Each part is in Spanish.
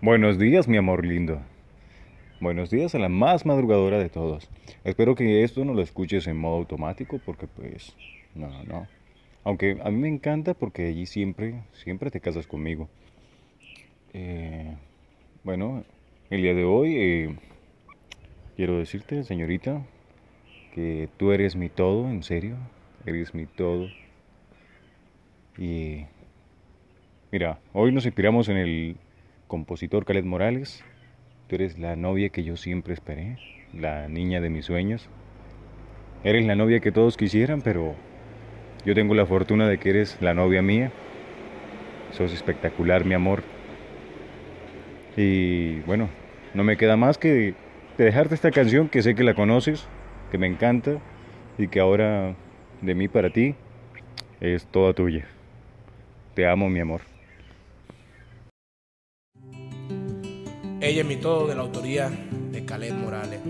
Buenos días, mi amor lindo. Buenos días a la más madrugadora de todos. Espero que esto no lo escuches en modo automático porque pues no, no. Aunque a mí me encanta porque allí siempre, siempre te casas conmigo. Eh, bueno, el día de hoy eh, quiero decirte, señorita, que tú eres mi todo, en serio. Eres mi todo. Y mira, hoy nos inspiramos en el compositor Khaled Morales. Tú eres la novia que yo siempre esperé, la niña de mis sueños. Eres la novia que todos quisieran, pero yo tengo la fortuna de que eres la novia mía. Sos espectacular, mi amor. Y bueno, no me queda más que dejarte esta canción que sé que la conoces, que me encanta y que ahora de mí para ti es toda tuya. Te amo, mi amor. Ella mi todo de la autoría de Caled Morales.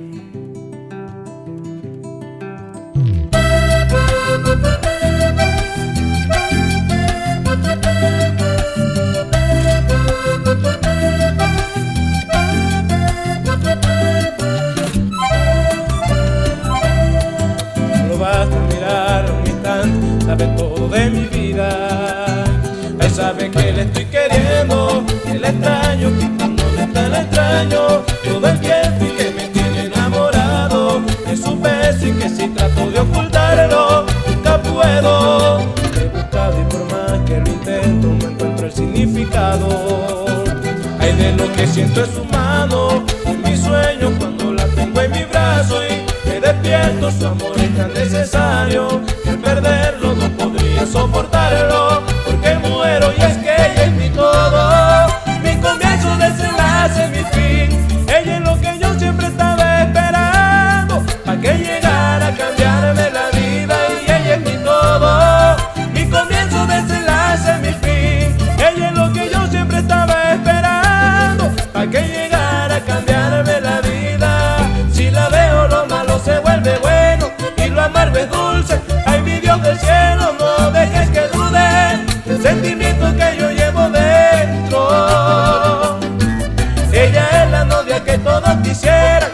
Solo basta mirar un instante, sabe todo de mi vida. Él sabe que le estoy queriendo, que le extraño, que el extraño, todo el tiempo y que me tiene enamorado. De su beso y que si trato de ocultarlo, nunca puedo. He buscado y por más que lo intento, no encuentro el significado. Hay de lo que siento en su mano, en mi sueño cuando la tengo en mi brazo y me despierto, su amor es tan necesario que perderlo no podría soportarlo, sentimiento que yo llevo dentro. Ella es la novia que todos quisieran,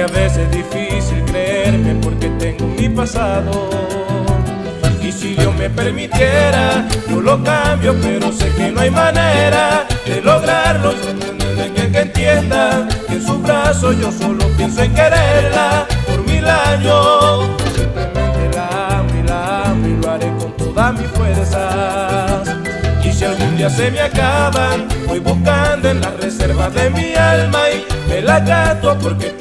a veces es difícil creerme porque tengo mi pasado. Y si Dios me permitiera, yo lo cambio, pero sé que no hay manera de lograrlo. De que, que entienda que en su brazo yo solo pienso en quererla por mil años. Simplemente la amo y la amo y lo haré con todas mis fuerzas. Y si algún día se me acaban, voy buscando en las reservas de mi alma y me la gato porque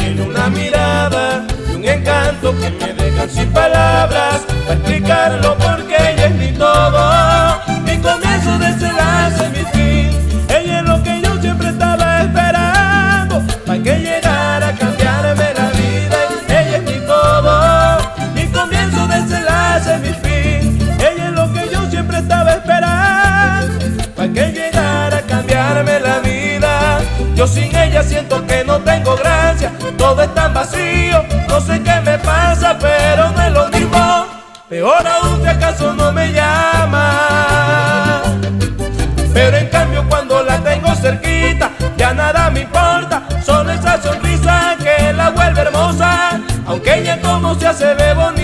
mirada y un encanto que me dejan sin palabras para explicarlo porque ella es mi todo, mi comienzo, desenlace, mi fin. Ella es lo que yo siempre estaba esperando para que llegara a cambiarme la vida. Ella es mi todo, mi comienzo, desenlace, mi fin. Ella es lo que yo siempre estaba esperando para que llegara a cambiarme la vida. Yo sin ella siento que no tengo gracia, todo es tan vacío, no sé qué me pasa, pero no es lo mismo. Peor aún si acaso no me llama. Pero en cambio cuando la tengo cerquita, ya nada me importa, solo esa sonrisa que la vuelve hermosa, aunque ella como se hace ve bonita.